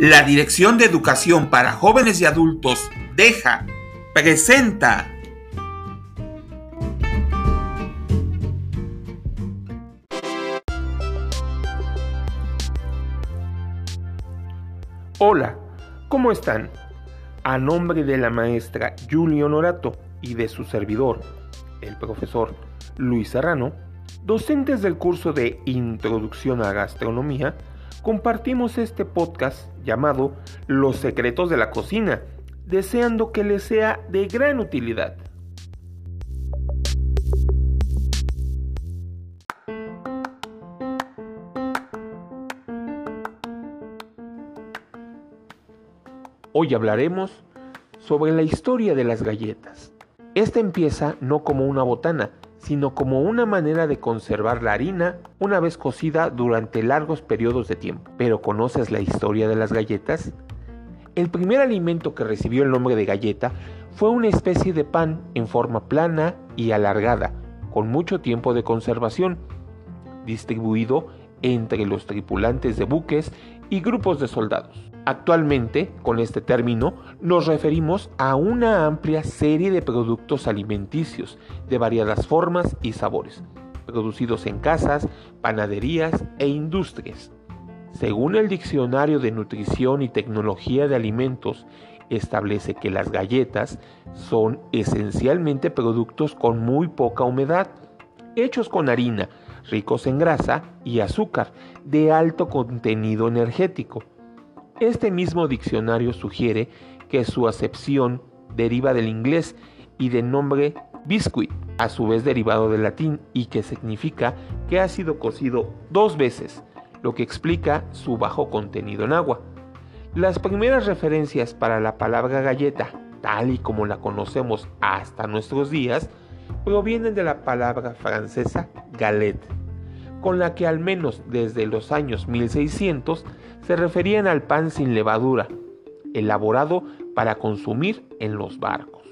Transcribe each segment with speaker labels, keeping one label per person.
Speaker 1: La Dirección de Educación para Jóvenes y Adultos deja, presenta.
Speaker 2: Hola, ¿cómo están? A nombre de la maestra Julio Norato y de su servidor, el profesor Luis Serrano, docentes del curso de Introducción a Gastronomía, compartimos este podcast llamado Los secretos de la cocina, deseando que les sea de gran utilidad. Hoy hablaremos sobre la historia de las galletas. Esta empieza no como una botana, sino como una manera de conservar la harina una vez cocida durante largos periodos de tiempo. ¿Pero conoces la historia de las galletas? El primer alimento que recibió el nombre de galleta fue una especie de pan en forma plana y alargada, con mucho tiempo de conservación, distribuido entre los tripulantes de buques y grupos de soldados. Actualmente, con este término, nos referimos a una amplia serie de productos alimenticios de variadas formas y sabores, producidos en casas, panaderías e industrias. Según el Diccionario de Nutrición y Tecnología de Alimentos, establece que las galletas son esencialmente productos con muy poca humedad, hechos con harina, ricos en grasa y azúcar, de alto contenido energético este mismo diccionario sugiere que su acepción deriva del inglés y del nombre biscuit, a su vez derivado del latín y que significa que ha sido cocido dos veces, lo que explica su bajo contenido en agua. Las primeras referencias para la palabra galleta, tal y como la conocemos hasta nuestros días, provienen de la palabra francesa galette, con la que al menos desde los años 1600 se referían al pan sin levadura, elaborado para consumir en los barcos.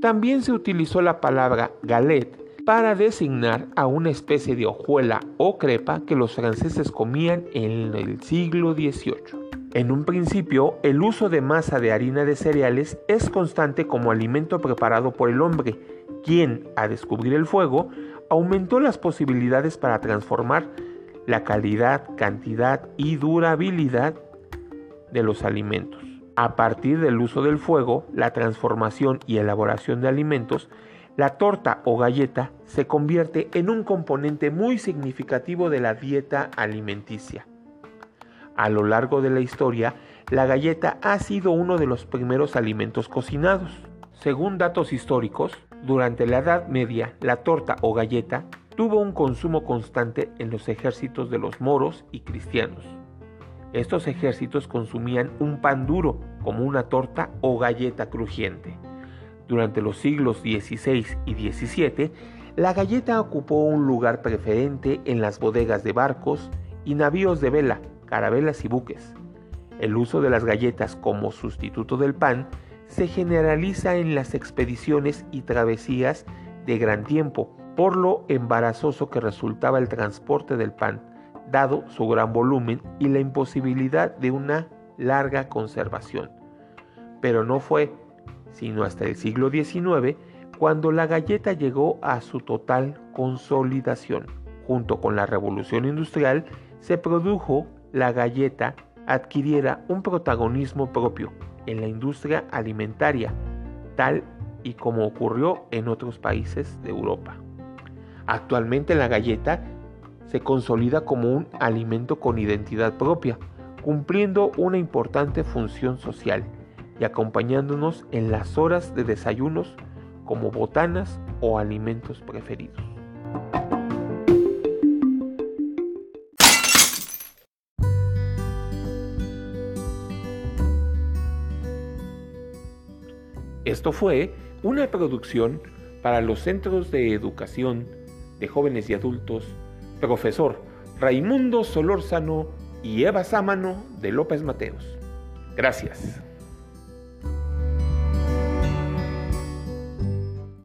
Speaker 2: También se utilizó la palabra galette para designar a una especie de hojuela o crepa que los franceses comían en el siglo XVIII. En un principio, el uso de masa de harina de cereales es constante como alimento preparado por el hombre, quien, a descubrir el fuego, aumentó las posibilidades para transformar la calidad, cantidad y durabilidad de los alimentos. A partir del uso del fuego, la transformación y elaboración de alimentos, la torta o galleta se convierte en un componente muy significativo de la dieta alimenticia. A lo largo de la historia, la galleta ha sido uno de los primeros alimentos cocinados. Según datos históricos, durante la Edad Media, la torta o galleta tuvo un consumo constante en los ejércitos de los moros y cristianos. Estos ejércitos consumían un pan duro como una torta o galleta crujiente. Durante los siglos XVI y XVII, la galleta ocupó un lugar preferente en las bodegas de barcos y navíos de vela, carabelas y buques. El uso de las galletas como sustituto del pan se generaliza en las expediciones y travesías de gran tiempo, por lo embarazoso que resultaba el transporte del pan, dado su gran volumen y la imposibilidad de una larga conservación. Pero no fue sino hasta el siglo XIX cuando la galleta llegó a su total consolidación. Junto con la revolución industrial se produjo la galleta adquiriera un protagonismo propio en la industria alimentaria, tal y como ocurrió en otros países de Europa. Actualmente la galleta se consolida como un alimento con identidad propia, cumpliendo una importante función social y acompañándonos en las horas de desayunos como botanas o alimentos preferidos. Esto fue una producción para los centros de educación de jóvenes y adultos, profesor Raimundo Solórzano y Eva Sámano de López Mateos. Gracias.